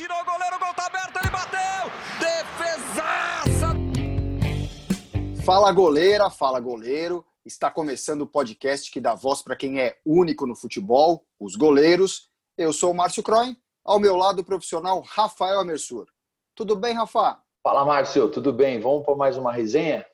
tirou o goleiro, o gol tá aberto, ele bateu! Defesaça! Fala goleira, fala goleiro. Está começando o podcast que dá voz para quem é único no futebol, os goleiros. Eu sou o Márcio Croin, ao meu lado o profissional Rafael Amersur. Tudo bem, Rafa? Fala, Márcio, tudo bem? Vamos para mais uma resenha?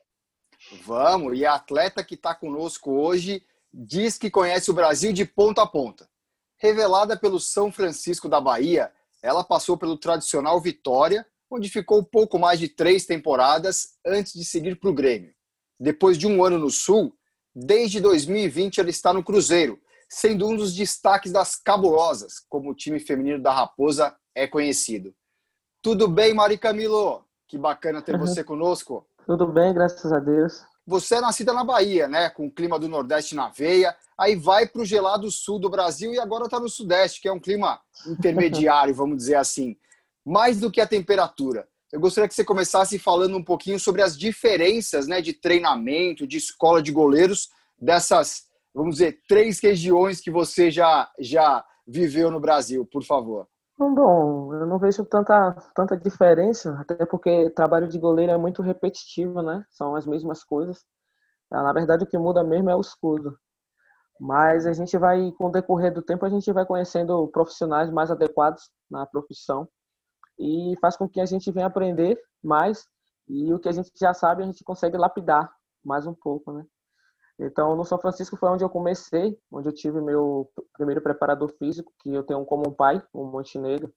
Vamos, e a atleta que está conosco hoje diz que conhece o Brasil de ponta a ponta. Revelada pelo São Francisco da Bahia, ela passou pelo tradicional Vitória, onde ficou pouco mais de três temporadas antes de seguir para o Grêmio. Depois de um ano no Sul, desde 2020 ela está no Cruzeiro, sendo um dos destaques das cabulosas, como o time feminino da Raposa é conhecido. Tudo bem, Mari Camilo? Que bacana ter você conosco. Tudo bem, graças a Deus. Você é nascida na Bahia, né? Com o clima do Nordeste na veia, aí vai para o gelado sul do Brasil e agora está no Sudeste, que é um clima intermediário, vamos dizer assim. Mais do que a temperatura. Eu gostaria que você começasse falando um pouquinho sobre as diferenças né, de treinamento, de escola de goleiros, dessas, vamos dizer, três regiões que você já, já viveu no Brasil, por favor. Bom, eu não vejo tanta, tanta diferença, até porque trabalho de goleiro é muito repetitivo, né? São as mesmas coisas. Ah, na verdade, o que muda mesmo é o escudo. Mas a gente vai, com o decorrer do tempo, a gente vai conhecendo profissionais mais adequados na profissão e faz com que a gente venha aprender mais e o que a gente já sabe a gente consegue lapidar mais um pouco, né? Então, no São Francisco foi onde eu comecei, onde eu tive meu primeiro preparador físico, que eu tenho como um pai, o um Montenegro.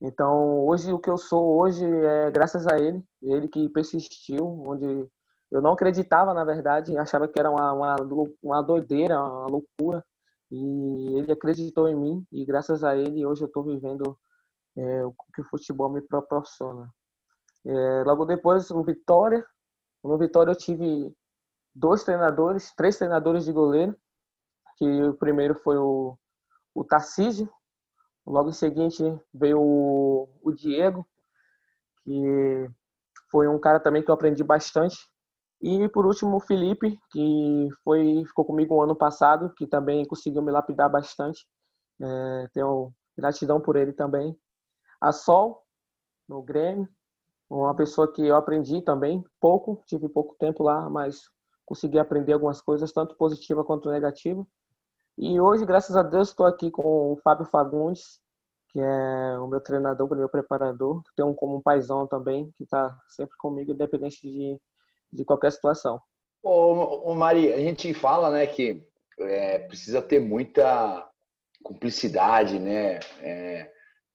Então, hoje o que eu sou hoje é graças a ele, ele que persistiu, onde eu não acreditava, na verdade, achava que era uma, uma, uma doideira, uma loucura, e ele acreditou em mim, e graças a ele hoje eu estou vivendo é, o que o futebol me proporciona. É, logo depois, o Vitória, no Vitória eu tive dois treinadores, três treinadores de goleiro, que o primeiro foi o, o Tarcísio, logo em seguinte veio o, o Diego, que foi um cara também que eu aprendi bastante, e por último o Felipe, que foi, ficou comigo o ano passado, que também conseguiu me lapidar bastante, é, tenho gratidão por ele também. A Sol, no Grêmio, uma pessoa que eu aprendi também pouco, tive pouco tempo lá, mas consegui aprender algumas coisas, tanto positiva quanto negativa. E hoje, graças a Deus, estou aqui com o Fábio Fagundes, que é o meu treinador, o meu preparador. Tenho um como um paizão também, que está sempre comigo, independente de, de qualquer situação. Ô, ô Mari, a gente fala né, que é, precisa ter muita cumplicidade, né? É,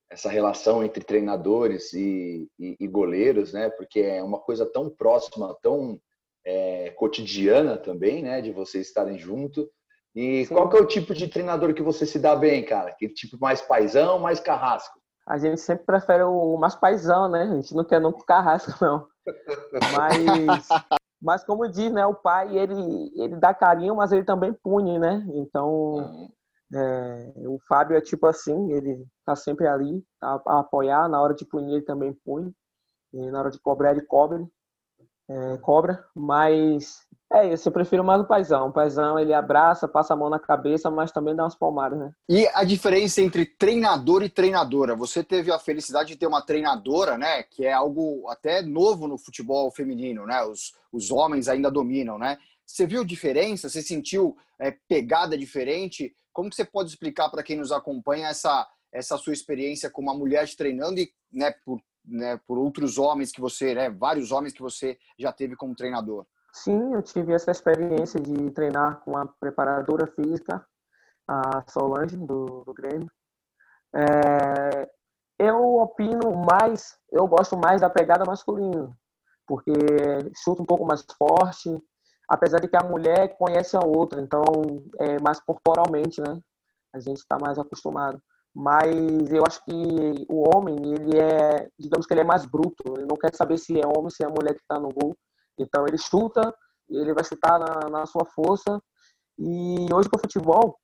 essa relação entre treinadores e, e, e, goleiros, né? Porque é uma coisa tão próxima, tão é, cotidiana também, né? De vocês estarem junto. E Sim. qual que é o tipo de treinador que você se dá bem, cara? Que tipo mais paisão, mais carrasco? A gente sempre prefere o mais paisão, né? A gente não quer nunca carrasco, não. Mas, mas como diz, né? O pai, ele, ele dá carinho, mas ele também pune, né? Então, uhum. é, o Fábio é tipo assim, ele tá sempre ali a, a, apoiar. Na hora de punir, ele também pune. E na hora de cobrar, ele cobre é, cobra, mas é isso, eu prefiro mais o paizão. O paizão, ele abraça, passa a mão na cabeça, mas também dá umas palmadas, né? E a diferença entre treinador e treinadora? Você teve a felicidade de ter uma treinadora, né? Que é algo até novo no futebol feminino, né? Os, os homens ainda dominam, né? Você viu diferença? Você sentiu é, pegada diferente? Como que você pode explicar para quem nos acompanha essa, essa sua experiência com uma mulher treinando e, né, por né, por outros homens que você, né, vários homens que você já teve como treinador? Sim, eu tive essa experiência de treinar com a preparadora física, a Solange, do, do Grêmio. É, eu opino mais, eu gosto mais da pegada masculina, porque chuta um pouco mais forte, apesar de que a mulher conhece a outra, então é mais corporalmente, né? A gente está mais acostumado mas eu acho que o homem, ele é, digamos que ele é mais bruto, ele não quer saber se é homem, se é mulher que está no gol, então ele chuta, ele vai chutar na, na sua força, e hoje com o futebol,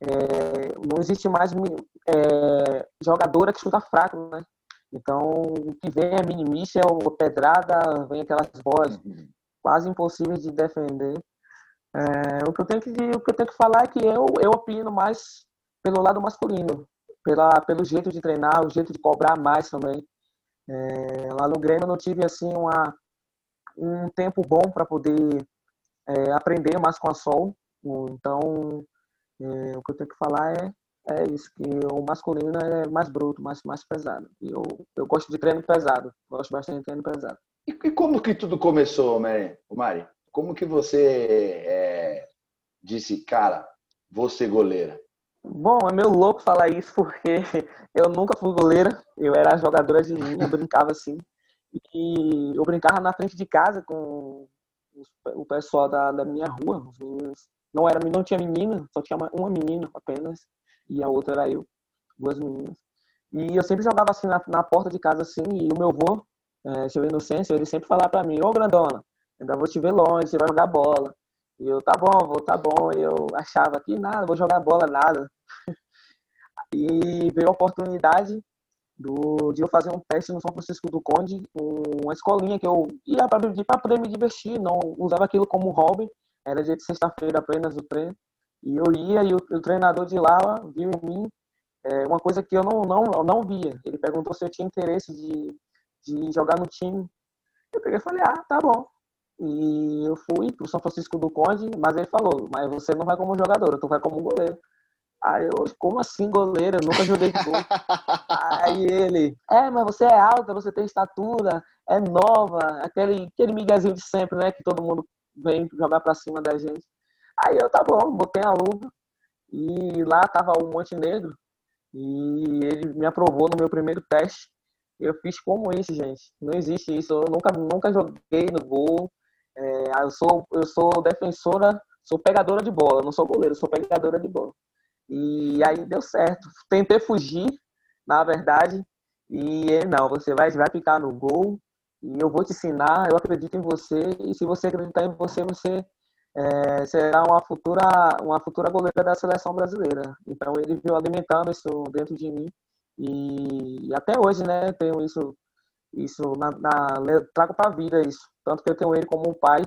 é, não existe mais é, jogadora que chuta fraco, né? Então, o que vem é minimícia, é pedrada, vem aquelas bolas uhum. quase impossíveis de defender. É, o, que eu tenho que, o que eu tenho que falar é que eu, eu opino mais pelo lado masculino pela, pelo jeito de treinar, o jeito de cobrar mais também. É, lá no Grêmio eu não tive assim uma, um tempo bom para poder é, aprender mais com a Sol. Então, é, o que eu tenho que falar é, é isso, que o masculino é mais bruto, mais, mais pesado. E eu, eu gosto de treino pesado, gosto bastante de treino pesado. E, e como que tudo começou, Mari? Mari? Como que você é, disse, cara, vou ser goleira? Bom, é meio louco falar isso porque eu nunca fui goleira, eu era jogadora de linha, brincava assim. E eu brincava na frente de casa com o pessoal da, da minha rua, os meninos. Não, era, não tinha menina, só tinha uma menina apenas, e a outra era eu, duas meninas. E eu sempre jogava assim na, na porta de casa assim, e o meu avô, é, seu Inocêncio, ele sempre falava pra mim, ô grandona, ainda vou te ver longe, você vai jogar bola. E eu, tá bom, vou, tá bom. E eu achava que nada, vou jogar bola, nada. E veio a oportunidade do, de eu fazer um teste no São Francisco do Conde, uma escolinha que eu ia para poder me divertir, não usava aquilo como hobby, era dia de sexta-feira apenas o treino, e eu ia e o, o treinador de lá viu em mim é, uma coisa que eu não, não, não via. Ele perguntou se eu tinha interesse de, de jogar no time. Eu peguei e falei, ah, tá bom. E eu fui pro São Francisco do Conde, mas ele falou, mas você não vai como jogador, tu vai como goleiro. Aí eu, como assim goleiro? Eu nunca joguei gol. Aí ele, é, mas você é alta, você tem estatura, é nova, aquele, aquele miguezinho de sempre, né? Que todo mundo vem jogar pra cima da gente. Aí eu, tá bom, botei a luva. E lá tava o Montenegro. E ele me aprovou no meu primeiro teste. Eu fiz como isso, gente. Não existe isso. Eu nunca, nunca joguei no gol. É, eu, sou, eu sou defensora, sou pegadora de bola. Não sou goleiro, sou pegadora de bola. E aí deu certo. Tentei fugir, na verdade. E ele, não, você vai, vai ficar no gol. E eu vou te ensinar, eu acredito em você. E se você acreditar em você, você é, será uma futura, uma futura goleira da seleção brasileira. Então ele veio alimentando isso dentro de mim. E, e até hoje, né, tenho isso, isso na, na trago para a vida isso. Tanto que eu tenho ele como um pai.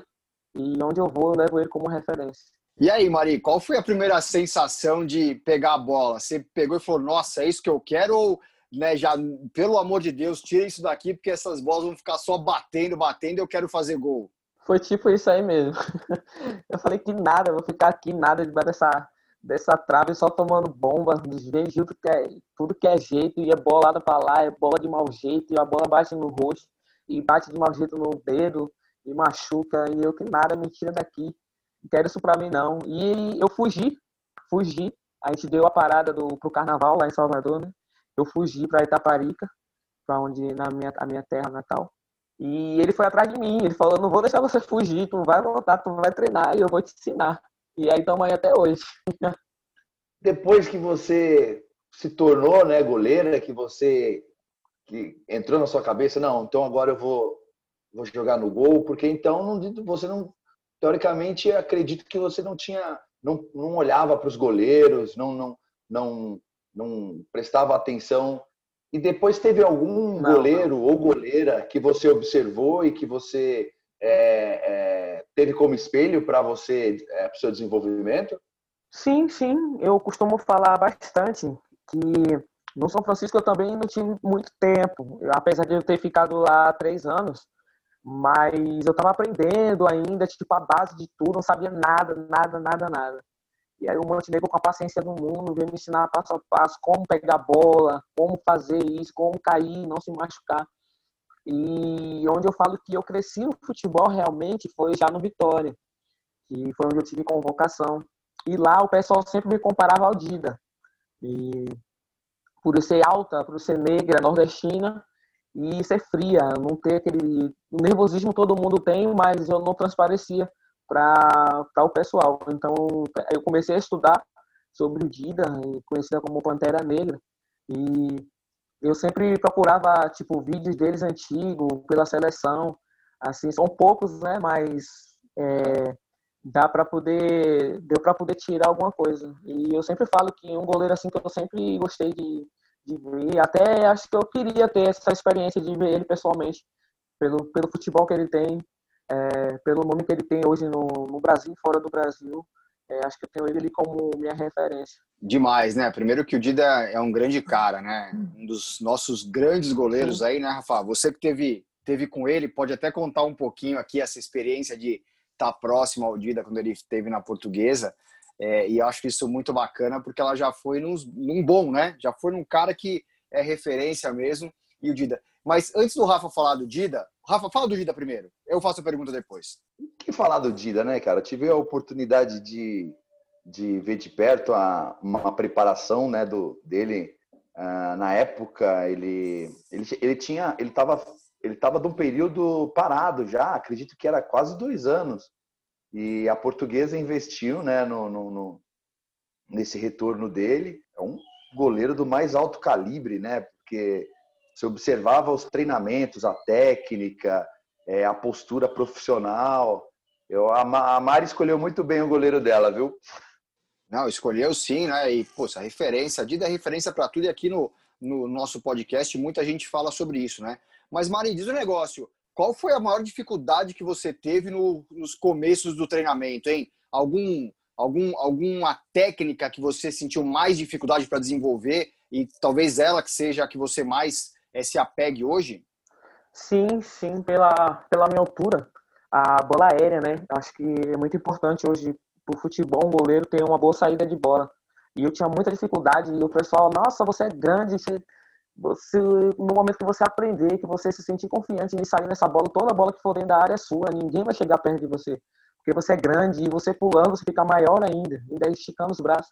E onde eu vou, eu levo ele como referência. E aí, Mari, qual foi a primeira sensação de pegar a bola? Você pegou e falou, nossa, é isso que eu quero? Ou, né, já, pelo amor de Deus, tira isso daqui, porque essas bolas vão ficar só batendo, batendo, eu quero fazer gol. Foi tipo isso aí mesmo. Eu falei que nada, eu vou ficar aqui, nada debaixo dessa, dessa trave, só tomando bomba, desvio tudo que é, tudo que é jeito, e é bolada pra lá, é bola de mau jeito, e a bola bate no rosto, e bate de mau jeito no dedo, e machuca, e eu que nada, me tira daqui não quero isso pra mim não. E eu fugi, fugi. A gente deu a parada do, pro carnaval lá em Salvador, né? Eu fugi pra Itaparica, pra onde, na minha, a minha terra natal. E ele foi atrás de mim, ele falou, não vou deixar você fugir, tu vai voltar, tu vai treinar e eu vou te ensinar. E aí estamos aí até hoje. Depois que você se tornou né, goleira, que você que entrou na sua cabeça, não, então agora eu vou, vou jogar no gol, porque então não, você não teoricamente, acredito que você não tinha, não, não olhava para os goleiros, não, não, não, não prestava atenção. E depois teve algum não, goleiro não. ou goleira que você observou e que você é, é, teve como espelho para você, é, para o seu desenvolvimento? Sim, sim. Eu costumo falar bastante que no São Francisco eu também não tive muito tempo. Apesar de eu ter ficado lá três anos, mas eu estava aprendendo ainda, tipo, a base de tudo, não sabia nada, nada, nada, nada. E aí o Montenegro, com a paciência do mundo, veio me ensinar passo a passo como pegar bola, como fazer isso, como cair, não se machucar. E onde eu falo que eu cresci no futebol realmente foi já no Vitória, que foi onde eu tive convocação. E lá o pessoal sempre me comparava ao Dida. E por eu ser alta, por eu ser negra, nordestina, e ser fria, não ter aquele o nervosismo todo mundo tem, mas eu não transparecia para o pessoal. Então eu comecei a estudar sobre o Dida, conhecida como Pantera Negra, e eu sempre procurava tipo vídeos deles antigos pela seleção, assim são poucos, né? Mas é, dá para poder deu para poder tirar alguma coisa. E eu sempre falo que um goleiro assim que eu sempre gostei de de ver. Até acho que eu queria ter essa experiência de ver ele pessoalmente, pelo, pelo futebol que ele tem, é, pelo nome que ele tem hoje no, no Brasil, fora do Brasil. é, acho que eu tenho ele como minha referência. Demais, né? Primeiro que o Dida é um grande cara, né? Um dos nossos grandes goleiros aí, né, Rafa? Você que teve, teve com ele, pode até contar um pouquinho aqui essa experiência de estar tá próximo ao Dida quando ele esteve na portuguesa. É, e acho isso muito bacana porque ela já foi num, num bom, né? Já foi num cara que é referência mesmo. E o Dida. Mas antes do Rafa falar do Dida, Rafa, fala do Dida primeiro. Eu faço a pergunta depois. Que falar do Dida, né, cara? tive a oportunidade de, de ver de perto a, uma preparação né, do, dele. Uh, na época, ele, ele, ele tinha. Ele estava ele tava de um período parado já, acredito que era quase dois anos. E a portuguesa investiu né, no, no, no nesse retorno dele. É um goleiro do mais alto calibre, né? Porque você observava os treinamentos, a técnica, é, a postura profissional. Eu, a Mari escolheu muito bem o goleiro dela, viu? Não, escolheu sim, né? E, essa referência, a Dida é referência para tudo e aqui no, no nosso podcast muita gente fala sobre isso, né? Mas, Mari, diz o um negócio. Qual foi a maior dificuldade que você teve no, nos começos do treinamento, hein? Algum, algum, alguma técnica que você sentiu mais dificuldade para desenvolver e talvez ela que seja a que você mais se apegue hoje? Sim, sim, pela, pela minha altura. A bola aérea, né? Acho que é muito importante hoje para o futebol um goleiro ter uma boa saída de bola. E eu tinha muita dificuldade, e o pessoal, nossa, você é grande, você, você, no momento que você aprender, que você se sentir confiante em sair nessa bola, toda bola que for dentro da área é sua, ninguém vai chegar perto de você. Porque você é grande e você pulando, você fica maior ainda, ainda esticando os braços.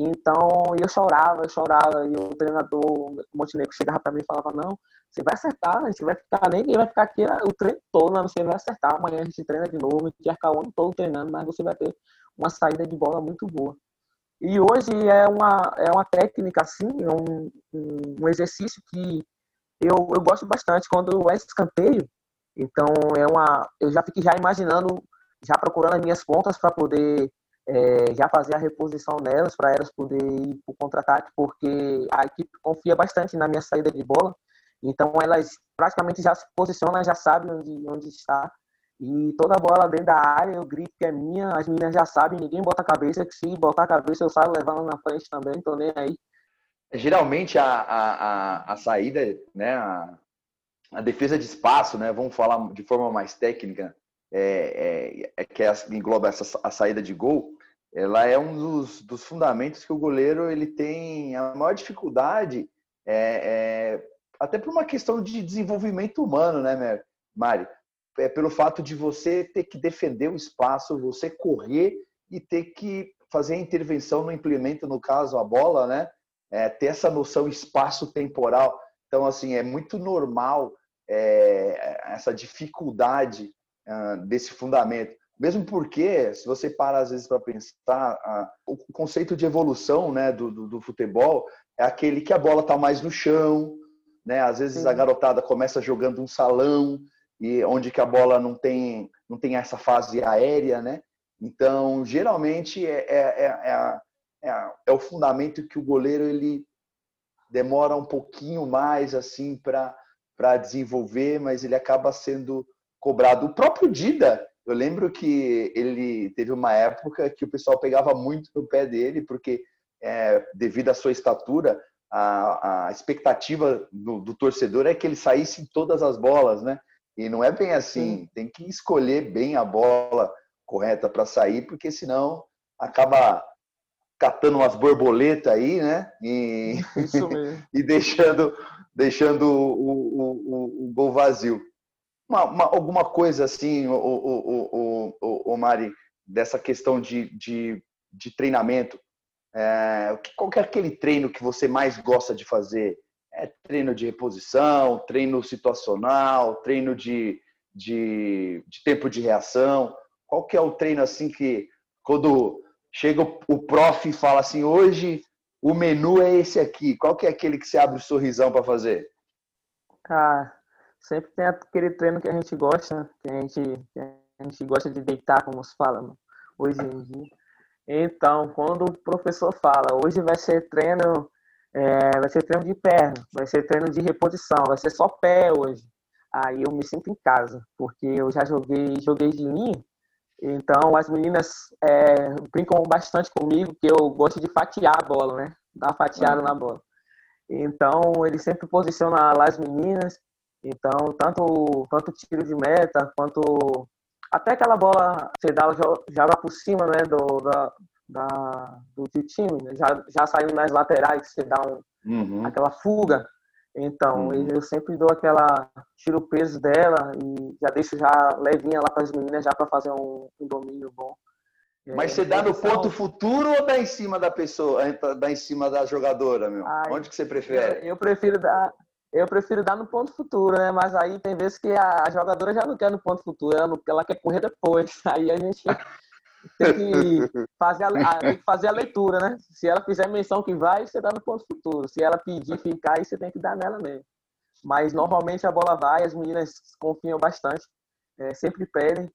Então, eu chorava, eu chorava, e o treinador, o Montenegro, chegava para mim e falava, não, você vai acertar, a gente vai ficar, nem vai ficar aqui o treino todo, você vai acertar, amanhã a gente treina de novo, a gente vai o ano todo treinando, mas você vai ter uma saída de bola muito boa. E hoje é uma, é uma técnica, assim, um, um exercício que eu, eu gosto bastante, quando é escanteio, então é uma, eu já fico já imaginando, já procurando as minhas pontas para poder é, já fazer a reposição nelas para elas poderem ir para o contra-ataque, porque a equipe confia bastante na minha saída de bola. Então elas praticamente já se posicionam, já sabem onde, onde está. E toda bola dentro da área, eu grito que é minha, as meninas já sabem, ninguém bota a cabeça, que se botar a cabeça eu saio levando na frente também, tô nem aí. Geralmente a, a, a, a saída, né, a, a defesa de espaço, né, vamos falar de forma mais técnica, é, é, é que é, engloba essa, a saída de gol, ela é um dos, dos fundamentos que o goleiro ele tem a maior dificuldade, é, é até por uma questão de desenvolvimento humano, né, Mari? É pelo fato de você ter que defender o espaço, você correr e ter que fazer a intervenção no implemento, no caso a bola, né? É, ter essa noção espaço-temporal. Então, assim, é muito normal é, essa dificuldade uh, desse fundamento. Mesmo porque, se você para às vezes para pensar, o conceito de evolução né, do, do, do, futebol é aquele que a bola está mais no chão, né? Às vezes Sim. a garotada começa jogando um salão e onde que a bola não tem não tem essa fase aérea, né? Então, geralmente é, é, é, é, é o fundamento que o goleiro ele demora um pouquinho mais assim para para desenvolver, mas ele acaba sendo cobrado. O próprio Dida, eu lembro que ele teve uma época que o pessoal pegava muito no pé dele, porque é, devido à sua estatura, a, a expectativa do, do, torcedor é que ele saísse em todas as bolas, né? E não é bem assim. Sim. Tem que escolher bem a bola correta para sair, porque senão acaba catando umas borboletas aí, né? E, e deixando, deixando o, o, o, o gol vazio uma, uma, alguma coisa assim, o, o, o, o, Mari, dessa questão de, de, de treinamento? É, qual é aquele treino que você mais gosta de fazer? É treino de reposição, treino situacional, treino de, de, de tempo de reação? Qual que é o treino assim que quando chega o prof e fala assim, hoje o menu é esse aqui, qual que é aquele que você abre o sorrisão para fazer? Ah, sempre tem aquele treino que a gente gosta, que a gente, que a gente gosta de deitar, como se fala hoje em dia. Então, quando o professor fala, hoje vai ser treino, é, vai ser treino de perna, vai ser treino de reposição, vai ser só pé hoje. Aí eu me sinto em casa, porque eu já joguei, joguei de linha, Então, as meninas é, brincam bastante comigo, que eu gosto de fatiar a bola, né? Dar fatiada uhum. na bola. Então, ele sempre posiciona lá as meninas. Então, tanto, tanto tiro de meta, quanto até aquela bola você dá, joga por cima né, do, da, da, do time, né? já, já saindo nas laterais, você dá um, uhum. aquela fuga. Então, uhum. eu sempre dou aquela. tiro o peso dela e já deixo já levinha lá para as meninas já para fazer um, um, domínio bom. Mas é, você dá no ponto futuro ou dá em cima da pessoa, dá em cima da jogadora, meu? Ai, Onde que você prefere? Eu, eu, prefiro dar. Eu prefiro dar no ponto futuro, né? Mas aí tem vezes que a, jogadora já não quer no ponto futuro, ela, não, ela quer correr depois. Aí a gente tem que, fazer a, tem que fazer a leitura, né? Se ela fizer menção que vai, você dá no ponto futuro. Se ela pedir ficar, aí você tem que dar nela mesmo. Mas normalmente a bola vai, as meninas confiam bastante, é, sempre pedem,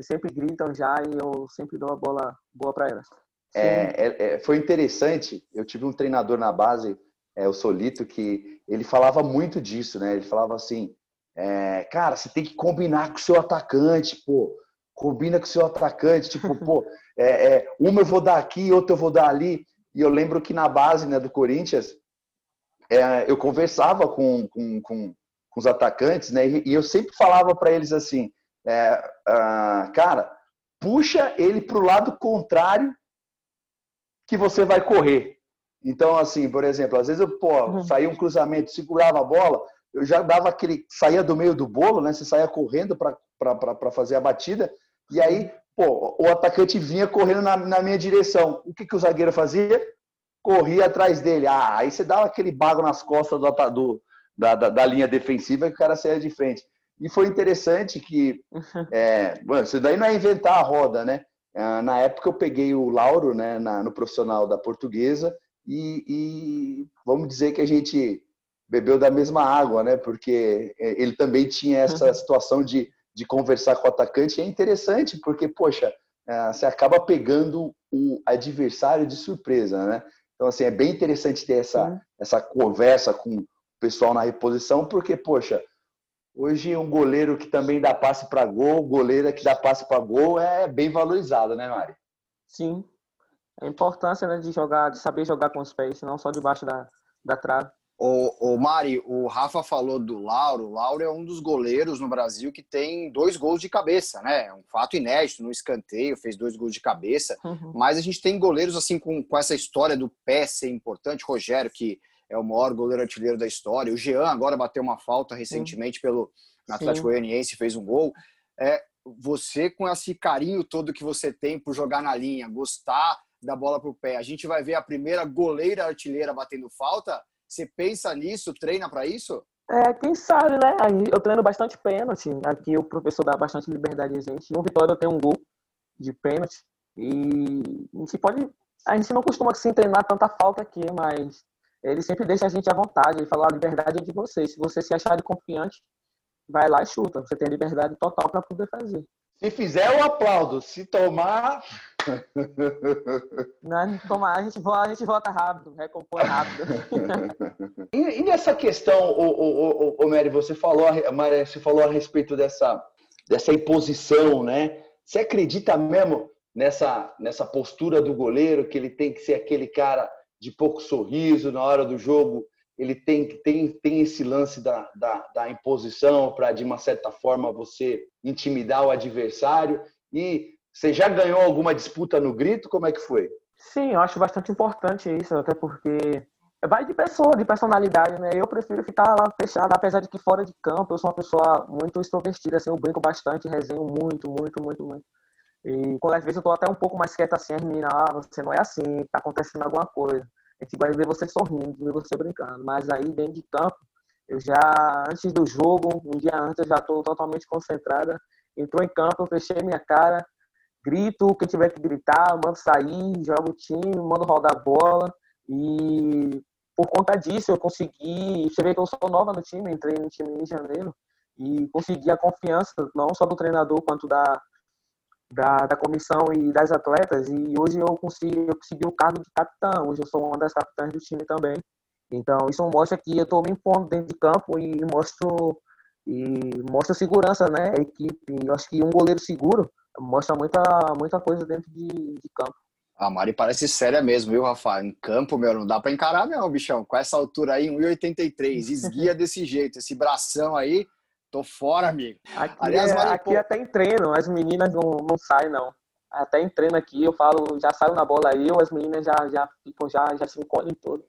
sempre gritam já e eu sempre dou a bola boa para elas. É, é, é, foi interessante, eu tive um treinador na base, é, o Solito, que ele falava muito disso, né? Ele falava assim, é, cara, você tem que combinar com o seu atacante, pô combina com o seu atacante, tipo, pô, é, é, uma eu vou dar aqui, outra eu vou dar ali. E eu lembro que na base né, do Corinthians, é, eu conversava com, com, com, com, os atacantes, né, e eu sempre falava para eles assim, é, uh, cara, puxa ele para o lado contrário que você vai correr. Então, assim, por exemplo, às vezes eu pô, uhum. saía um cruzamento, segurava a bola, eu já dava aquele. saía do meio do bolo, né? Você saía correndo para fazer a batida, e aí, pô, o atacante vinha correndo na, na minha direção. O que, que o zagueiro fazia? Corria atrás dele. Ah, aí você dava aquele bago nas costas do, do da, da, da, linha defensiva e o cara saía de frente. E foi interessante que. É, bueno, isso daí não é inventar a roda, né? Ah, na época eu peguei o Lauro né, na, no profissional da portuguesa e, e, vamos dizer que a gente bebeu da mesma água, né? Porque é, ele também tinha essa situação de de conversar com o atacante é interessante, porque, poxa, é, você acaba pegando o adversário de surpresa, né? Então, assim, é bem interessante ter essa, essa conversa com o pessoal na reposição, porque, poxa, hoje um goleiro que também dá passe para gol, goleira que dá passe para gol é bem valorizado, né, Mari? Sim. A importância né, de jogar, de saber jogar com os pés, não só debaixo da, da trave. O, o Mari, o Rafa falou do Lauro. O Lauro é um dos goleiros no Brasil que tem dois gols de cabeça, né? É um fato inédito no escanteio, fez dois gols de cabeça. Uhum. Mas a gente tem goleiros assim com, com essa história do pé ser importante. Rogério, que é o maior goleiro artilheiro da história. O Jean agora bateu uma falta recentemente Sim. pelo Atlético Goianiense, fez um gol. É, você com esse carinho todo que você tem por jogar na linha, gostar da bola pro pé, a gente vai ver a primeira goleira artilheira batendo falta você pensa nisso, treina para isso? É, quem sabe, né? Eu treino bastante pênalti. Aqui o professor dá bastante liberdade a gente. No Vitória eu tenho um gol de pênalti. E a gente pode. A gente não costuma assim, treinar tanta falta aqui, mas ele sempre deixa a gente à vontade. Ele fala: a liberdade é de vocês. Se você se achar de confiante, vai lá e chuta. Você tem liberdade total para poder fazer. Se fizer, eu aplaudo. Se tomar. Não, tomar, a gente, a gente volta rápido, recompõe rápido. e, e essa questão, o, o, o, o Mary, você falou, Mary, você falou a respeito dessa, dessa imposição, né? Você acredita mesmo nessa, nessa postura do goleiro, que ele tem que ser aquele cara de pouco sorriso na hora do jogo, ele tem, tem, tem esse lance da, da, da imposição para, de uma certa forma, você intimidar o adversário. E você já ganhou alguma disputa no grito? Como é que foi? Sim, eu acho bastante importante isso, até porque vai de pessoa, de personalidade, né? Eu prefiro ficar lá fechado, apesar de que fora de campo eu sou uma pessoa muito extrovertida, assim, eu brinco bastante, resenho muito, muito, muito, muito. E quando às vezes eu tô até um pouco mais quieta assim, as meninas, ah, você não é assim, tá acontecendo alguma coisa. A gente vai ver você sorrindo, ver você brincando. Mas aí, dentro de campo, eu já, antes do jogo, um dia antes, eu já estou totalmente concentrada. Entrou em campo, eu fechei minha cara, grito, quem tiver que gritar, mando sair, jogo o time, mando rodar a bola. E por conta disso, eu consegui. Você vê que eu sou nova no time, entrei no time em janeiro, e consegui a confiança, não só do treinador, quanto da, da, da comissão e das atletas e hoje eu consegui, eu consegui o cargo de capitão, hoje eu sou uma das capitãs do time também. Então isso mostra que eu estou me impondo dentro de campo e mostro e mostra segurança, né, a equipe. Eu acho que um goleiro seguro mostra muita, muita coisa dentro de, de campo. A Mari parece séria mesmo, viu, Rafa? Em campo, meu, não dá para encarar, não, bichão. Com essa altura aí, 1,83, esguia desse jeito, esse bração aí, tô fora, amigo. Aqui, Aliás, é, Mari, aqui pô... até em treino, as meninas não, não saem, não. Até em treino aqui, eu falo, já saio na bola eu, as meninas já, já ficam, já, já se encolhem todo.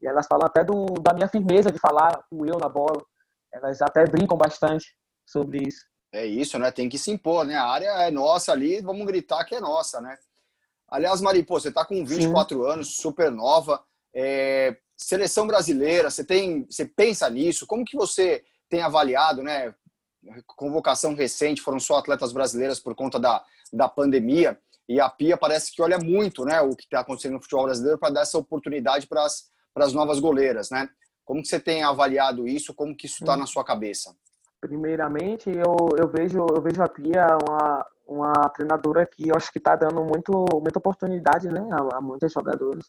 E elas falam até do, da minha firmeza de falar o eu na bola. Elas até brincam bastante sobre isso. É isso, né? Tem que se impor, né? A área é nossa ali, vamos gritar que é nossa, né? Aliás, Mari, pô, você está com 24 Sim. anos, super nova, é, seleção brasileira, você tem, você pensa nisso? Como que você tem avaliado, né? Convocação recente, foram só atletas brasileiras por conta da, da pandemia, e a Pia parece que olha muito, né, o que está acontecendo no futebol brasileiro para dar essa oportunidade para as novas goleiras, né? Como que você tem avaliado isso? Como que isso está na sua cabeça? Primeiramente, eu, eu vejo eu vejo a Pia uma, uma treinadora que eu acho que está dando muito, muita oportunidade né, a, a muitos jogadores.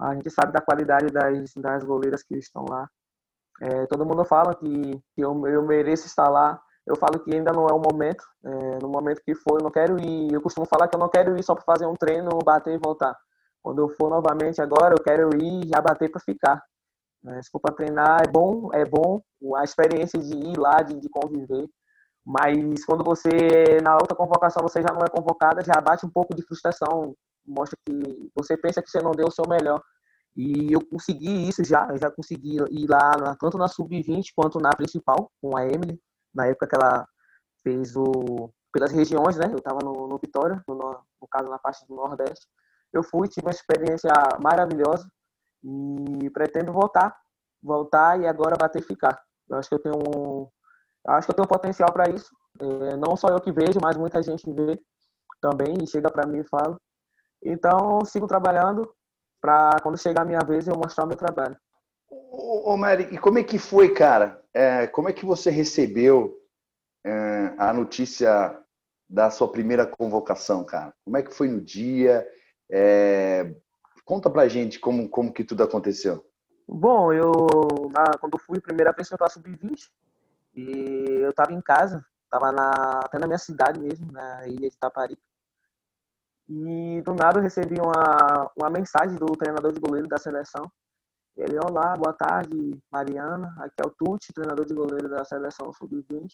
A gente sabe da qualidade das, das goleiras que estão lá. É, todo mundo fala que, que eu, eu mereço estar lá. Eu falo que ainda não é o momento. É, no momento que for, eu não quero ir. Eu costumo falar que eu não quero ir só para fazer um treino, bater e voltar. Quando eu for novamente agora, eu quero ir já bater para ficar. É, se for para treinar, é bom, é bom. A experiência de ir lá, de, de conviver. Mas quando você, na outra convocação, você já não é convocada, já bate um pouco de frustração. Mostra que você pensa que você não deu o seu melhor. E eu consegui isso já, eu já consegui ir lá, tanto na sub-20 quanto na principal, com a Emily, na época que ela fez o. pelas regiões, né? Eu estava no, no Vitória, no, no caso na parte do Nordeste. Eu fui, tive uma experiência maravilhosa e pretendo voltar, voltar e agora bater e ficar. Eu acho que eu tenho um, Acho que eu tenho potencial para isso. É, não só eu que vejo, mas muita gente vê também e chega para mim e fala. Então, sigo trabalhando para quando chegar a minha vez eu mostrar o meu trabalho. Ô, ô Mary, e como é que foi, cara? É, como é que você recebeu é, a notícia da sua primeira convocação, cara? Como é que foi no dia? É, conta pra gente como, como que tudo aconteceu. Bom, eu quando fui primeira vez eu estava sub-20, e eu estava em casa, estava na, até na minha cidade mesmo, na ilha de Taparica. E do nada eu recebi uma, uma mensagem do treinador de goleiro da seleção. Ele, olá, boa tarde, Mariana. Aqui é o Tuti, treinador de goleiro da seleção sub-20.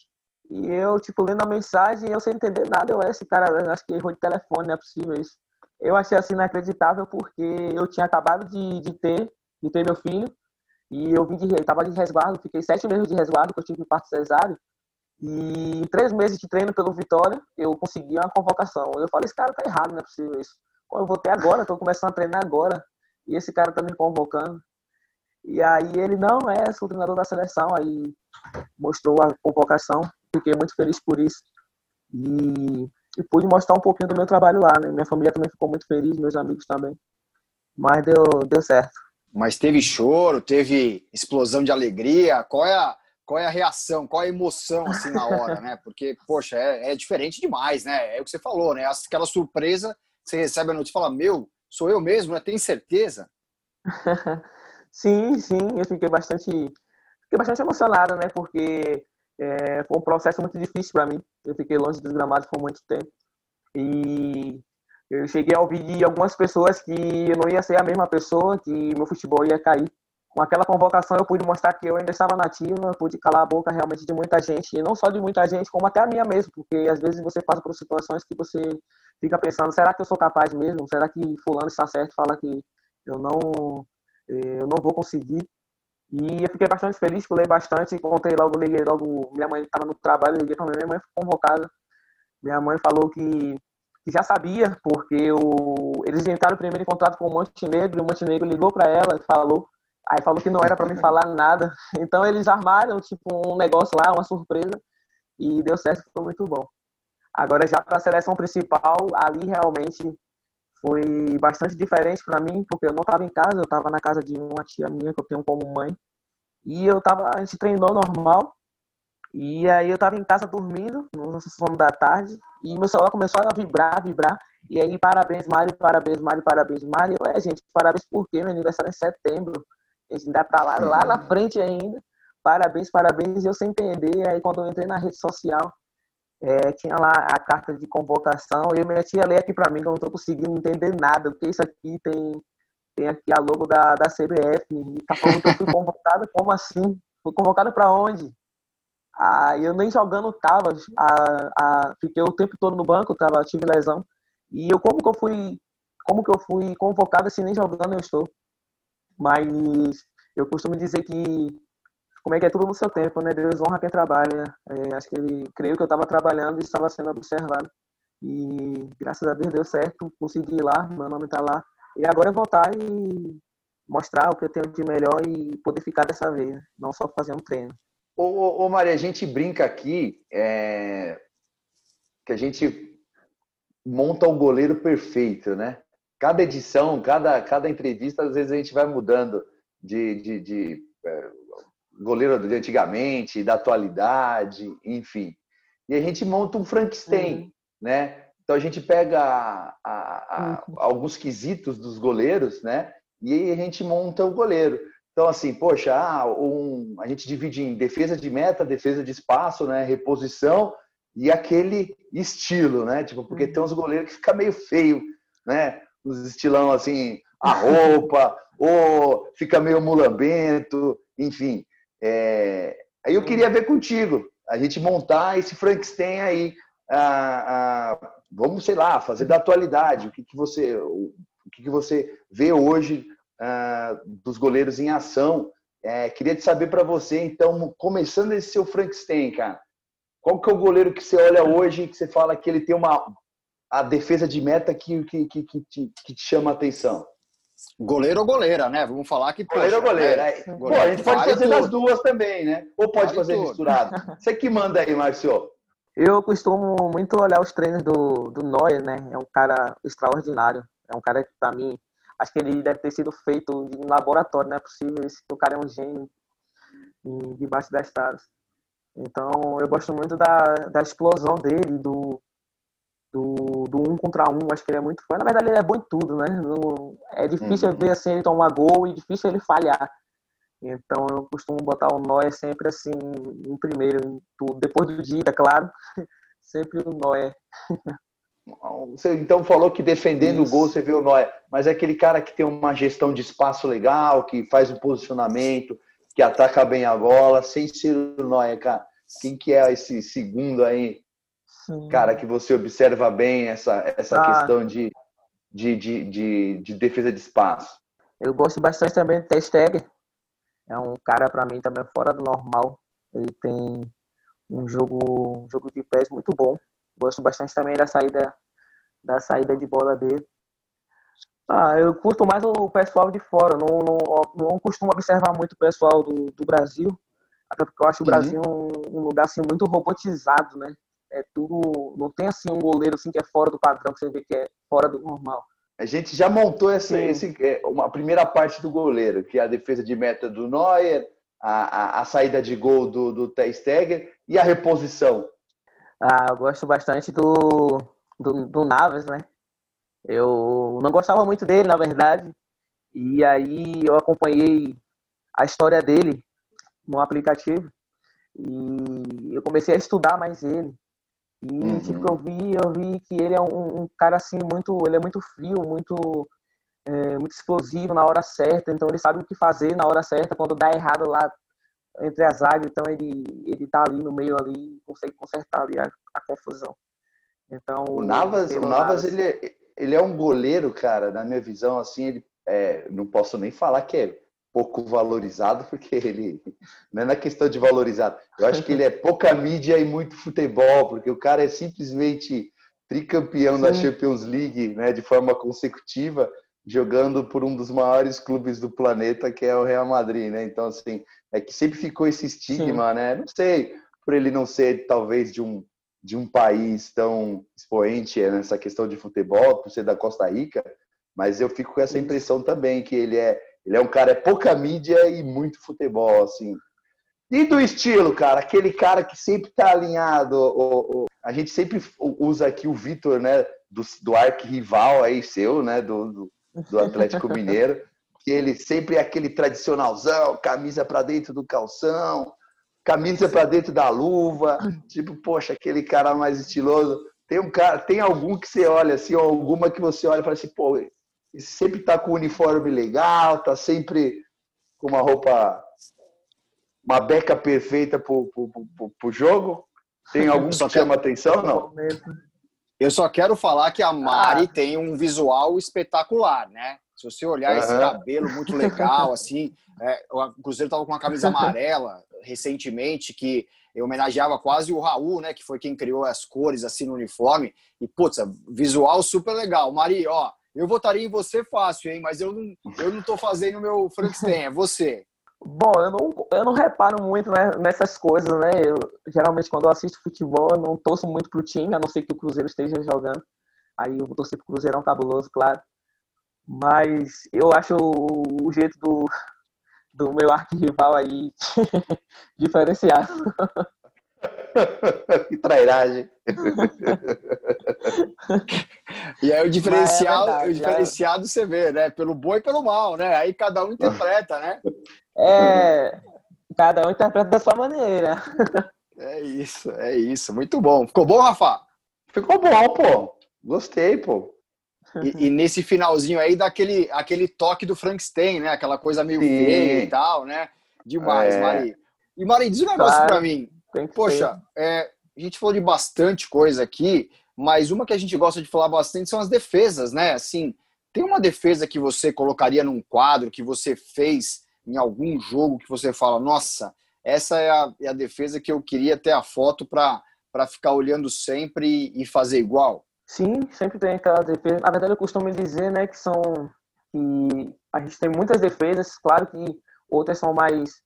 E eu, tipo, lendo a mensagem, eu sem entender nada, eu, esse cara, eu acho que errou de telefone, não é possível isso. Eu achei assim inacreditável porque eu tinha acabado de, de ter, de ter meu filho, e eu vim de, tava de resguardo, fiquei sete meses de resguardo, que eu tive parto cesáreo. E em três meses de treino pelo Vitória, eu consegui uma convocação. Eu falei, esse cara tá errado, não é possível isso. Eu voltei agora, estou começando a treinar agora. E esse cara tá me convocando. E aí ele, não, é, o treinador da seleção. Aí mostrou a convocação. Fiquei muito feliz por isso. E, e pude mostrar um pouquinho do meu trabalho lá, né? Minha família também ficou muito feliz, meus amigos também. Mas deu, deu certo. Mas teve choro, teve explosão de alegria. Qual é a, qual é a reação, qual é a emoção assim na hora, né? Porque, poxa, é, é diferente demais, né? É o que você falou, né? Aquela surpresa, você recebe a notícia e fala, meu, sou eu mesmo, né? Tem certeza? sim, sim, eu fiquei bastante, fiquei bastante emocionado, né? Porque é, foi um processo muito difícil para mim. Eu fiquei longe dos gramados por muito tempo. E eu cheguei a ouvir de algumas pessoas que eu não ia ser a mesma pessoa, que meu futebol ia cair. Com aquela convocação eu pude mostrar que eu ainda estava nativa, pude calar a boca realmente de muita gente, e não só de muita gente, como até a minha mesmo, porque às vezes você passa por situações que você fica pensando, será que eu sou capaz mesmo? Será que fulano está certo, fala que eu não eh, eu não vou conseguir? E eu fiquei bastante feliz, pulei bastante, contei logo, liguei logo, minha mãe estava no trabalho, liguei para minha mãe, foi convocada. Minha mãe falou que que já sabia, porque o, eles entraram primeiro em contato com o Montenegro, e o Montenegro ligou para ela e falou, aí falou que não era para me falar nada. Então eles armaram tipo um negócio lá, uma surpresa, e deu certo, foi muito bom. Agora já para a seleção principal, ali realmente foi bastante diferente para mim, porque eu não estava em casa, eu estava na casa de uma tia minha que eu tenho como mãe. E eu tava, a gente treinou normal, e aí eu tava em casa dormindo, no sono da tarde, e meu celular começou a vibrar, vibrar. E aí, parabéns, Mário, parabéns, Mário, parabéns, Mário. É, gente, parabéns por quê? Meu aniversário é em setembro. A gente ainda tá lá, lá na frente ainda. Parabéns, parabéns. E eu sem entender, aí quando eu entrei na rede social, é, tinha lá a carta de convocação, e minha tia lê aqui para mim, que eu não estou conseguindo entender nada, porque isso aqui tem, tem aqui a logo da, da CBF, e tá falando que eu fui convocada, como assim? Fui convocada para onde? Ah, eu nem jogando tava, a, a, fiquei o tempo todo no banco, tava, tive lesão, e eu como que eu fui, como que eu fui convocada se nem jogando eu estou? Mas eu costumo dizer que como é que é tudo no seu tempo, né? Deus honra quem trabalha. É, acho que ele creio que eu estava trabalhando e estava sendo observado. E graças a Deus deu certo, consegui ir lá, meu nome está lá. E agora é voltar e mostrar o que eu tenho de melhor e poder ficar dessa vez, não só fazer um treino. Ô, ô, ô Maria, a gente brinca aqui é... que a gente monta o goleiro perfeito, né? Cada edição, cada, cada entrevista, às vezes a gente vai mudando de, de, de é, goleiro de antigamente, da atualidade, enfim. E a gente monta um Frankenstein, uhum. né? Então a gente pega a, a, a, uhum. alguns quesitos dos goleiros, né? E aí a gente monta o goleiro. Então, assim, poxa, ah, um, a gente divide em defesa de meta, defesa de espaço, né? Reposição e aquele estilo, né? Tipo, porque uhum. tem uns goleiros que fica meio feio, né? Os estilão assim, a roupa, ou fica meio mulambento, enfim. É, aí eu queria ver contigo, a gente montar esse Frankenstein aí. A, a, vamos, sei lá, fazer da atualidade. O que, que você, o, o que, que você vê hoje a, dos goleiros em ação? É, queria te saber para você, então, começando esse seu Frankenstein, cara. Qual que é o goleiro que você olha hoje que você fala que ele tem uma a defesa de meta que, que, que, que, te, que te chama a atenção? Goleiro ou goleira, né? Vamos falar que. Goleiro ou goleira. Né? É. Pô, a gente pode vale fazer tudo. das duas também, né? Ou pode vale fazer tudo. misturado. Você que manda aí, Márcio. Eu costumo muito olhar os treinos do, do Neuer, né? É um cara extraordinário. É um cara que, pra mim, acho que ele deve ter sido feito em laboratório, não é possível. Esse, o cara é um gênio debaixo das estradas. Então, eu gosto muito da, da explosão dele, do, do, do um contra um, acho que ele é muito fã. Na verdade, ele é bom em tudo, né? é difícil uhum. ver assim ele tomar gol e difícil ele falhar. Então eu costumo botar o Noé sempre assim em primeiro, em tudo. Depois do Dida, claro, sempre o Noé. Você então falou que defendendo Isso. o gol você vê o Noé, mas é aquele cara que tem uma gestão de espaço legal, que faz um posicionamento, que ataca bem a bola, sem ser o Noé, cara. Quem que é esse segundo aí Sim. cara, que você observa bem essa, essa ah. questão de, de, de, de, de, defesa de espaço? Eu gosto bastante também do Testeg. É um cara, para mim, também fora do normal. Ele tem um jogo, um jogo de pés muito bom. Gosto bastante também da saída, da saída de bola dele. Ah, eu curto mais o pessoal de fora. Não, não, não costumo observar muito o pessoal do, do Brasil. Até porque eu acho o uhum. Brasil um, um lugar assim, muito robotizado, né? É tudo. Não tem assim um goleiro assim que é fora do padrão, que você vê que é fora do normal. A gente já montou esse, esse, é, uma primeira parte do goleiro, que é a defesa de meta do Neuer, a, a, a saída de gol do, do Stegen e a reposição. Ah, eu gosto bastante do, do, do Naves, né? Eu não gostava muito dele, na verdade. E aí eu acompanhei a história dele no aplicativo. E eu comecei a estudar mais ele. E uhum. tipo, eu vi, eu vi que ele é um, um, cara assim muito, ele é muito frio, muito é, muito explosivo na hora certa, então ele sabe o que fazer na hora certa quando dá errado lá entre as águas, então ele ele tá ali no meio ali, consegue consertar ali a, a confusão. Então, o Navas, o Navas ele é, ele é um goleiro, cara, na minha visão assim, ele é, não posso nem falar que é pouco valorizado, porque ele não é na questão de valorizado. Eu acho que ele é pouca mídia e muito futebol, porque o cara é simplesmente tricampeão Sim. da Champions League, né, de forma consecutiva, jogando por um dos maiores clubes do planeta, que é o Real Madrid, né? Então assim, é que sempre ficou esse estigma, Sim. né? Não sei, por ele não ser talvez de um de um país tão expoente nessa questão de futebol, por ser da Costa Rica, mas eu fico com essa impressão também que ele é ele é um cara, é pouca mídia e muito futebol, assim. E do estilo, cara, aquele cara que sempre tá alinhado. O, o, a gente sempre usa aqui o Vitor, né, do, do arqui-rival aí seu, né, do, do, do Atlético Mineiro, que ele sempre é aquele tradicionalzão, camisa para dentro do calção, camisa para dentro da luva, tipo, poxa, aquele cara mais estiloso. Tem um cara, tem algum que você olha assim, ou alguma que você olha e fala assim, pô, sempre tá com um uniforme legal, tá sempre com uma roupa, uma beca perfeita pro, pro, pro, pro jogo? Tem algum que chama atenção, não? Eu só quero falar que a Mari ah. tem um visual espetacular, né? Se você olhar uhum. esse cabelo muito legal, assim, é, o Cruzeiro estava com uma camisa amarela recentemente que homenageava quase o Raul, né? Que foi quem criou as cores assim no uniforme. E, putz, visual super legal. Mari, ó, eu votaria em você fácil, hein? Mas eu não, eu não tô fazendo o meu Frankenstein, é você. Bom, eu não, eu não reparo muito né, nessas coisas, né? Eu, geralmente, quando eu assisto futebol, eu não torço muito pro time, a não ser que o Cruzeiro esteja jogando. Aí eu vou torcer pro Cruzeirão cabuloso, claro. Mas eu acho o, o jeito do, do meu arquirrival aí diferenciado. que trairagem. e aí o diferencial, é o diferenciado é. você vê, né? Pelo bom e pelo mal, né? Aí cada um interpreta, né? É, cada um interpreta da sua maneira. É isso, é isso. Muito bom. Ficou bom, Rafa? Ficou bom, pô. Gostei, pô. E, e, nesse finalzinho aí dá aquele, aquele toque do Frankenstein, né? Aquela coisa meio feia e tal, né? Demais, é. Mari. E Mari, diz um negócio claro. pra mim. Poxa, é, a gente falou de bastante coisa aqui, mas uma que a gente gosta de falar bastante são as defesas, né? Assim, tem uma defesa que você colocaria num quadro que você fez em algum jogo que você fala, nossa, essa é a, é a defesa que eu queria ter a foto para ficar olhando sempre e fazer igual? Sim, sempre tem aquela defesa. Na verdade, eu costumo dizer, né, que são que a gente tem muitas defesas, claro que outras são mais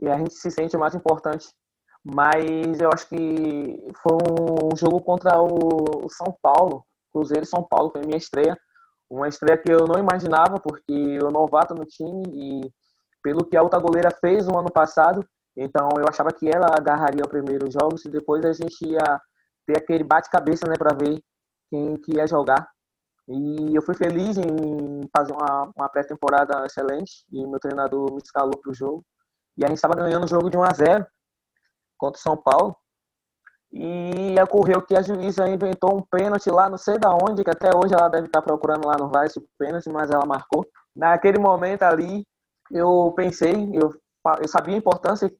e a gente se sente mais importante, mas eu acho que foi um jogo contra o São Paulo, Cruzeiro e São Paulo, foi minha estreia, uma estreia que eu não imaginava porque eu novato no time e pelo que a outra goleira fez no ano passado, então eu achava que ela agarraria o primeiro jogo e depois a gente ia ter aquele bate-cabeça, né, para ver quem que ia jogar. E eu fui feliz em fazer uma, uma pré-temporada excelente e meu treinador me escalou para o jogo. E a gente estava ganhando o jogo de 1 a 0 contra o São Paulo. E ocorreu que a juíza inventou um pênalti lá, não sei da onde, que até hoje ela deve estar procurando lá no VAR esse pênalti, mas ela marcou. Naquele momento ali, eu pensei, eu, eu sabia a importância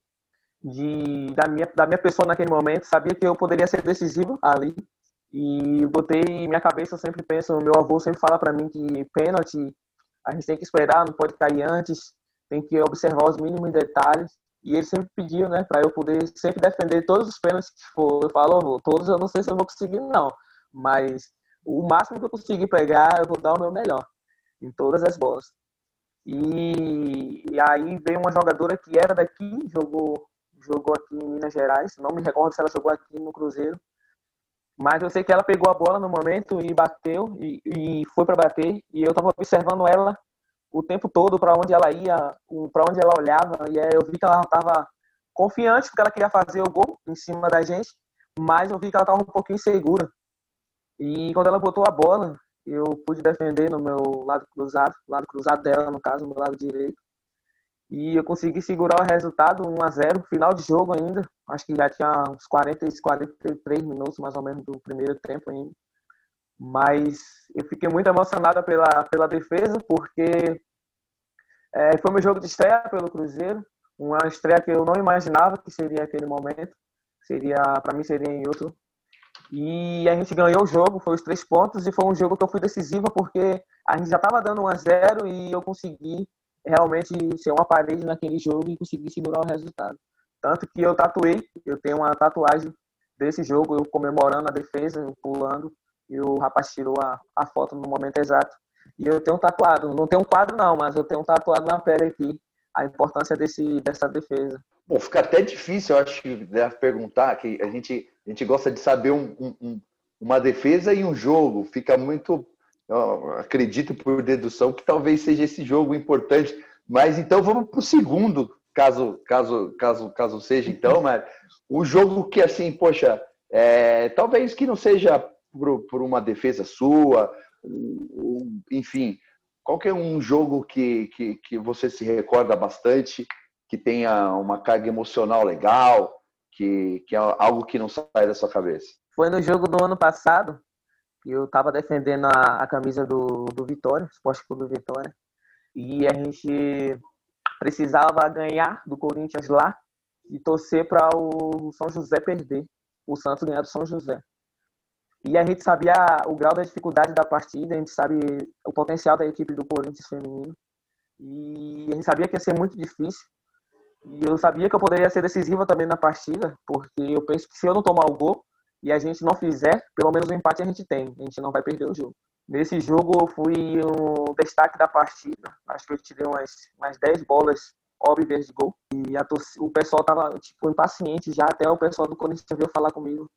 de, da, minha, da minha pessoa naquele momento, sabia que eu poderia ser decisivo ali. E botei minha cabeça, eu sempre penso, meu avô sempre fala para mim que pênalti a gente tem que esperar, não pode cair antes, tem que observar os mínimos detalhes. E ele sempre pediu, né, para eu poder sempre defender todos os pênaltis que for. Eu falo, avô, todos eu não sei se eu vou conseguir, não, mas o máximo que eu conseguir pegar, eu vou dar o meu melhor em todas as bolas. E, e aí veio uma jogadora que era daqui, jogou, jogou aqui em Minas Gerais, não me recordo se ela jogou aqui no Cruzeiro, mas eu sei que ela pegou a bola no momento e bateu e, e foi para bater e eu estava observando ela o tempo todo para onde ela ia, para onde ela olhava e eu vi que ela estava confiante porque ela queria fazer o gol em cima da gente, mas eu vi que ela estava um pouquinho insegura. E quando ela botou a bola, eu pude defender no meu lado cruzado, lado cruzado dela, no caso, no meu lado direito. E eu consegui segurar o resultado 1 a 0 final de jogo ainda. Acho que já tinha uns 40, 43 minutos mais ou menos do primeiro tempo ainda. Mas eu fiquei muito emocionada pela, pela defesa, porque é, foi meu jogo de estreia pelo Cruzeiro. Uma estreia que eu não imaginava que seria aquele momento. Seria, para mim, seria em outro. E a gente ganhou o jogo, foi os três pontos, e foi um jogo que eu fui decisiva, porque a gente já estava dando 1 a 0 e eu consegui realmente ser uma parede naquele jogo e conseguir segurar o resultado. Tanto que eu tatuei, eu tenho uma tatuagem desse jogo, eu comemorando a defesa, eu pulando, e o rapaz tirou a, a foto no momento exato. E eu tenho tatuado, não tenho um quadro não, mas eu tenho um tatuado na pele aqui, a importância desse, dessa defesa. Bom, fica até difícil, eu acho, né, perguntar, que a gente, a gente gosta de saber um, um, uma defesa e um jogo, fica muito acredito por dedução que talvez seja esse jogo importante. Mas então vamos para o segundo, caso, caso, caso, caso seja então, mas o jogo que assim, poxa, é, talvez que não seja por, por uma defesa sua, enfim, qualquer um jogo que, que, que você se recorda bastante, que tenha uma carga emocional legal, que, que é algo que não sai da sua cabeça? Foi no jogo do ano passado, que eu estava defendendo a, a, camisa do, do Vitória, Esporte Clube do Vitória, e a gente precisava ganhar do Corinthians lá e torcer para o São José perder, o Santos ganhar do São José. E a gente sabia o grau da dificuldade da partida, a gente sabe o potencial da equipe do Corinthians feminino. E a gente sabia que ia ser muito difícil. E eu sabia que eu poderia ser decisiva também na partida, porque eu penso que se eu não tomar o gol e a gente não fizer, pelo menos o um empate a gente tem. A gente não vai perder o jogo. Nesse jogo eu fui o destaque da partida. Acho que eu tirei umas, umas 10 bolas óbvias de gol. E a o pessoal tava tipo, impaciente já, até o pessoal do Corinthians veio falar comigo,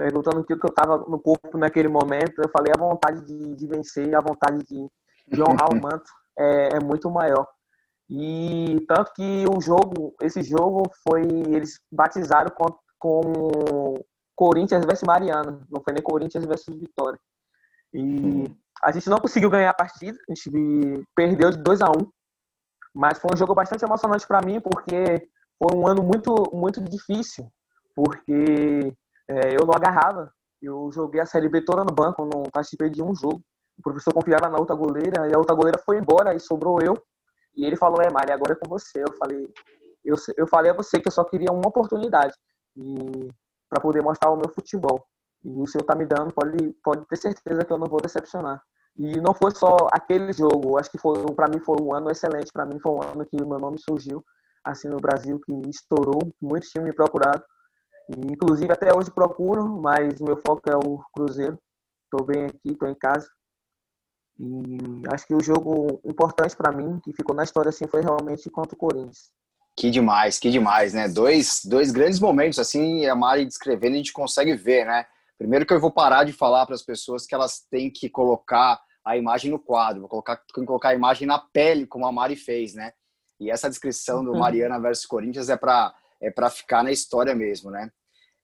perguntando o que eu tava no corpo naquele momento. Eu falei, a vontade de, de vencer, a vontade de, de honrar o manto é, é muito maior. E tanto que o jogo, esse jogo foi, eles batizaram com, com Corinthians versus Mariana, não foi nem Corinthians versus Vitória. E a gente não conseguiu ganhar a partida, a gente perdeu de 2 a 1 um, mas foi um jogo bastante emocionante para mim, porque foi um ano muito, muito difícil, porque é, eu não agarrava, eu joguei a Série B toda no banco, não participei de um jogo. O professor confiava na outra goleira, e a outra goleira foi embora, e sobrou eu. E ele falou, é, Mari, agora é com você. Eu falei, eu, eu falei a você que eu só queria uma oportunidade para poder mostrar o meu futebol. E o senhor tá me dando, pode, pode ter certeza que eu não vou decepcionar. E não foi só aquele jogo, acho que foi para mim foi um ano excelente, para mim foi um ano que o meu nome surgiu assim no Brasil, que estourou, muitos tinham me procurado. Inclusive até hoje procuro, mas o meu foco é o Cruzeiro. Estou bem aqui, estou em casa. E acho que o jogo importante para mim, que ficou na história assim, foi realmente contra o Corinthians. Que demais, que demais, né? Dois, dois grandes momentos, assim, a Mari descrevendo, a gente consegue ver, né? Primeiro que eu vou parar de falar para as pessoas que elas têm que colocar a imagem no quadro, vou colocar, colocar a imagem na pele, como a Mari fez, né? E essa descrição do uhum. Mariana versus Corinthians é para é para ficar na história mesmo, né?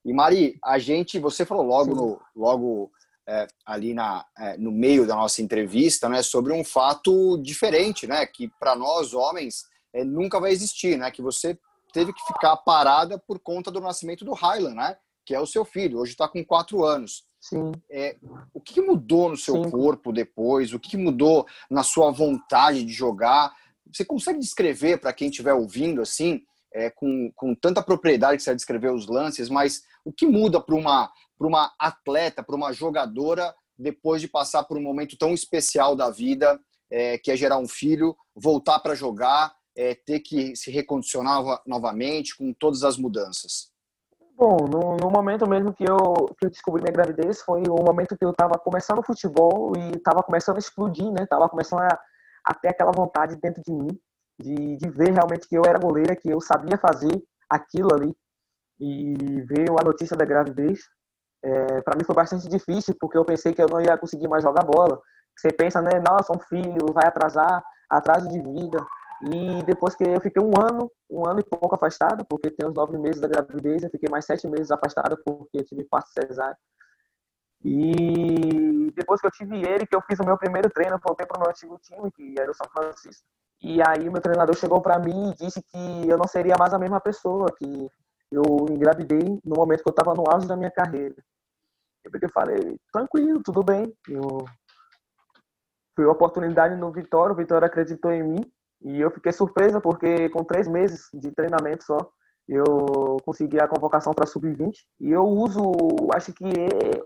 E Mari, a gente, você falou logo no, logo é, ali na, é, no meio da nossa entrevista, né, sobre um fato diferente, né, que para nós homens é, nunca vai existir, né, que você teve que ficar parada por conta do nascimento do Highland, né, que é o seu filho, hoje está com quatro anos. Sim. É, o que mudou no seu Sim. corpo depois? O que mudou na sua vontade de jogar? Você consegue descrever para quem estiver ouvindo assim, é, com, com tanta propriedade que você descrever os lances, mas o que muda para uma uma atleta, para uma jogadora, depois de passar por um momento tão especial da vida, é, que é gerar um filho, voltar para jogar, é, ter que se recondicionar novamente com todas as mudanças? Bom, no, no, momento mesmo que eu, que eu descobri minha gravidez, foi o momento que eu estava começando o futebol e estava começando a explodir, né? Tava começando a, a ter aquela vontade dentro de mim de, de ver realmente que eu era goleira, que eu sabia fazer aquilo ali. E veio a notícia da gravidez, é, para mim foi bastante difícil, porque eu pensei que eu não ia conseguir mais jogar bola. Você pensa, né, nossa, um filho vai atrasar, atraso de vida. E depois que eu fiquei um ano, um ano e pouco afastado, porque tem os nove meses da gravidez, eu fiquei mais sete meses afastado porque eu tive parto cesárea. E depois que eu tive ele, que eu fiz o meu primeiro treino, voltei para o meu antigo time, que era o São Francisco. E aí meu treinador chegou para mim e disse que eu não seria mais a mesma pessoa, que eu engravidei no momento que eu estava no auge da minha carreira. Eu falei, tranquilo, tudo bem. Eu fui uma oportunidade no Vitória, o Vitória acreditou em mim e eu fiquei surpresa porque com três meses de treinamento só eu consegui a convocação para sub-20 e eu uso, acho que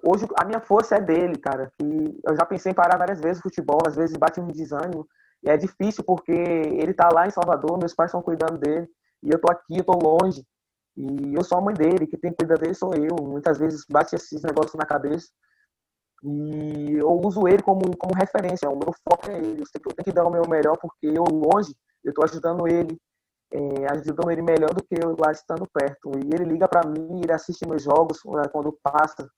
hoje a minha força é dele, cara. Que eu já pensei em parar várias vezes o futebol, às vezes bate um desânimo e é difícil porque ele tá lá em Salvador, meus pais estão cuidando dele e eu tô aqui, eu tô longe e eu sou a mãe dele, que tem que cuidar dele sou eu. Muitas vezes bate esses negócios na cabeça. E eu uso ele como, como referência. O meu foco é ele. Eu que eu tenho que dar o meu melhor, porque eu longe, eu estou ajudando ele, é, ajudando ele melhor do que eu lá estando perto. E ele liga para mim, ele assiste meus jogos né, quando passa.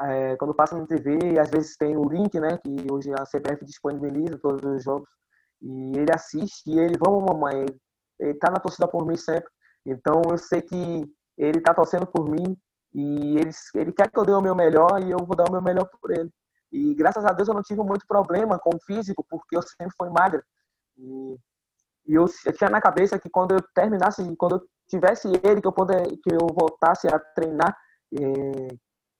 É, quando passa na TV, às vezes tem o link, né, que hoje a CBF disponibiliza todos os jogos, e ele assiste e ele, vamos mamãe, ele, tá na torcida por mim sempre, então eu sei que ele está torcendo por mim e ele, ele quer que eu dê o meu melhor e eu vou dar o meu melhor por ele. E graças a Deus eu não tive muito problema com o físico, porque eu sempre fui magra. E E eu, eu, tinha na cabeça que quando eu terminasse, quando eu tivesse ele, que eu, poder, que eu voltasse a treinar, eh,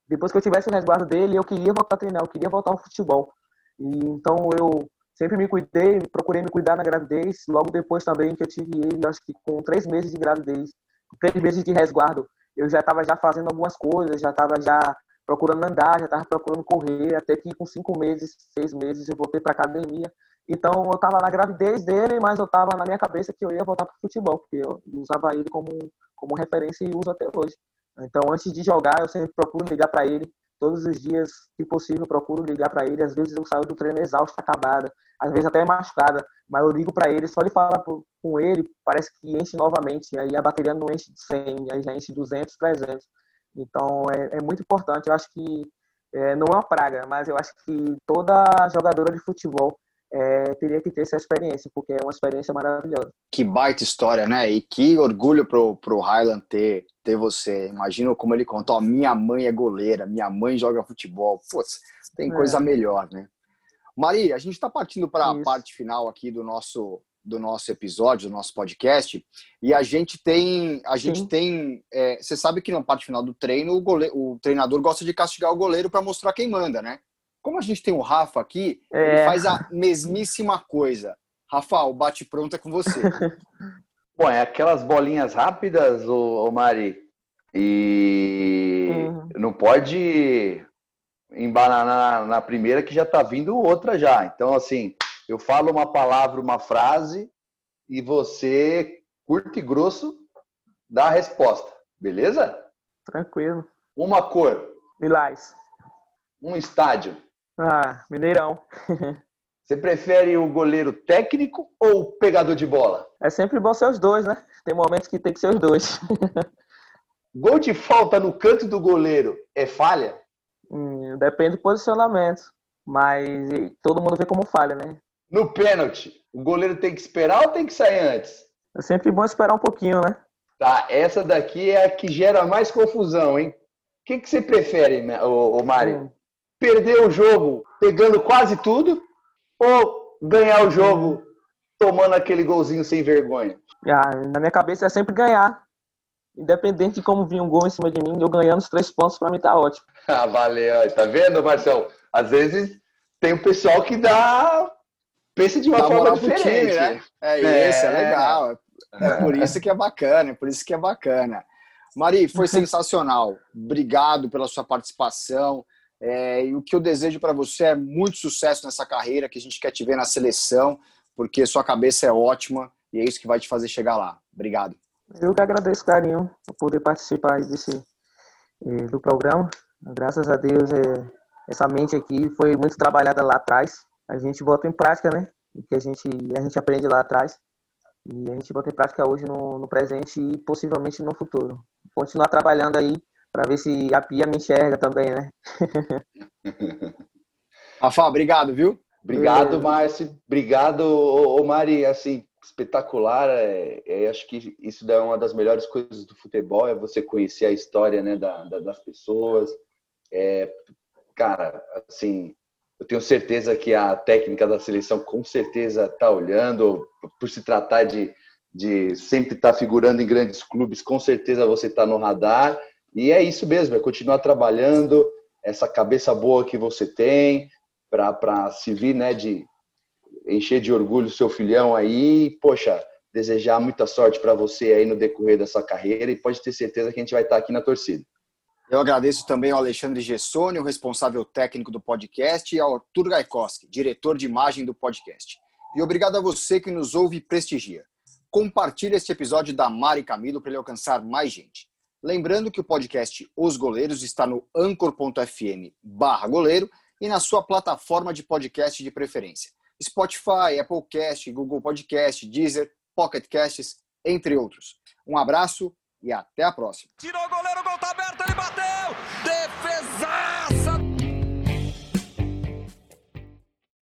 depois que eu tivesse o resguardo dele, eu queria voltar a treinar, eu queria voltar ao futebol. E, então eu sempre me cuidei, procurei me cuidar na gravidez. Logo depois também que eu tive ele, acho que com três meses de gravidez, três meses de resguardo, eu já estava já fazendo algumas coisas, já estava já procurando andar, já estava procurando correr, até que com cinco meses, seis meses eu voltei para academia. Então eu estava na gravidez dele, mas eu estava na minha cabeça que eu ia voltar para o futebol, porque eu usava ele como, como referência e uso até hoje. Então antes de jogar eu sempre procuro ligar para ele, todos os dias, se possível, procuro ligar para ele. Às vezes eu saio do treino exausto, acabada, às vezes até machucada, mas eu ligo para ele, só de falar com ele, parece que enche novamente. Aí a bateria não enche de 100, aí já enche 200, 300. Então é, é muito importante. Eu acho que é, não é uma praga, mas eu acho que toda jogadora de futebol é, teria que ter essa experiência, porque é uma experiência maravilhosa. Que baita história, né? E que orgulho pro, pro Highland ter, ter você. Imagina como ele contou, minha mãe é goleira, minha mãe joga futebol. Putz, tem é. coisa melhor, né? Maria, a gente está partindo para a parte final aqui do nosso do nosso episódio, do nosso podcast, e a gente tem, a gente Sim. tem, é, você sabe que na parte final do treino o, goleiro, o treinador gosta de castigar o goleiro para mostrar quem manda, né? Como a gente tem o Rafa aqui, é. ele faz a mesmíssima coisa. Rafa, o bate pronto é com você. Bom, é aquelas bolinhas rápidas, ô, ô Mari, e uhum. não pode embananar na, na primeira que já tá vindo outra já. Então, assim, eu falo uma palavra, uma frase, e você, curto e grosso, dá a resposta. Beleza? Tranquilo. Uma cor. Lilás. Um estádio. Ah, Mineirão. Você prefere o goleiro técnico ou o pegador de bola? É sempre bom ser os dois, né? Tem momentos que tem que ser os dois. Gol de falta no canto do goleiro é falha? Hum, depende do posicionamento. Mas todo mundo vê como falha, né? No pênalti, o goleiro tem que esperar ou tem que sair antes? É sempre bom esperar um pouquinho, né? Tá, essa daqui é a que gera mais confusão, hein? O que, que você prefere, ô, ô Mário? Hum perder o jogo pegando quase tudo ou ganhar o jogo tomando aquele golzinho sem vergonha? Ah, na minha cabeça é sempre ganhar. Independente de como vir um gol em cima de mim, eu ganhando os três pontos para mim tá ótimo. Ah, valeu. Tá vendo, Marcelo? Às vezes tem o pessoal que dá. Pensa de uma dá forma diferente. Time, né? É, é isso, é legal. É por isso que é bacana, é por isso que é bacana. Mari, foi sensacional. Obrigado pela sua participação. É, e o que eu desejo para você é muito sucesso nessa carreira, que a gente quer te ver na seleção, porque sua cabeça é ótima e é isso que vai te fazer chegar lá. Obrigado. Eu que agradeço, carinho, por poder participar desse, eh, do programa. Graças a Deus, é, essa mente aqui foi muito trabalhada lá atrás. A gente bota em prática, né? O que a gente, a gente aprende lá atrás. E a gente bota em prática hoje no, no presente e possivelmente no futuro. Continuar trabalhando aí para ver se a Pia me enxerga também, né? Rafa, obrigado, viu? Obrigado, Márcio. Obrigado, ô, Mari. Assim, espetacular. É, é, acho que isso é uma das melhores coisas do futebol, é você conhecer a história né, da, da, das pessoas. É, cara, assim, eu tenho certeza que a técnica da seleção com certeza está olhando, por se tratar de, de sempre estar tá figurando em grandes clubes, com certeza você está no radar e é isso mesmo, é continuar trabalhando, essa cabeça boa que você tem, para se vir, né, de encher de orgulho o seu filhão aí, poxa, desejar muita sorte para você aí no decorrer dessa carreira e pode ter certeza que a gente vai estar aqui na torcida. Eu agradeço também ao Alexandre Gessoni, o responsável técnico do podcast, e ao Arthur Gaikoski, diretor de imagem do podcast. E obrigado a você que nos ouve e prestigia. Compartilhe este episódio da Mari Camilo para ele alcançar mais gente. Lembrando que o podcast Os Goleiros está no anchor.fm barra goleiro e na sua plataforma de podcast de preferência. Spotify, Applecast, Google Podcast, Deezer, Pocket Casts, entre outros. Um abraço e até a próxima. Tirou o goleiro, o gol tá aberto, ele bateu!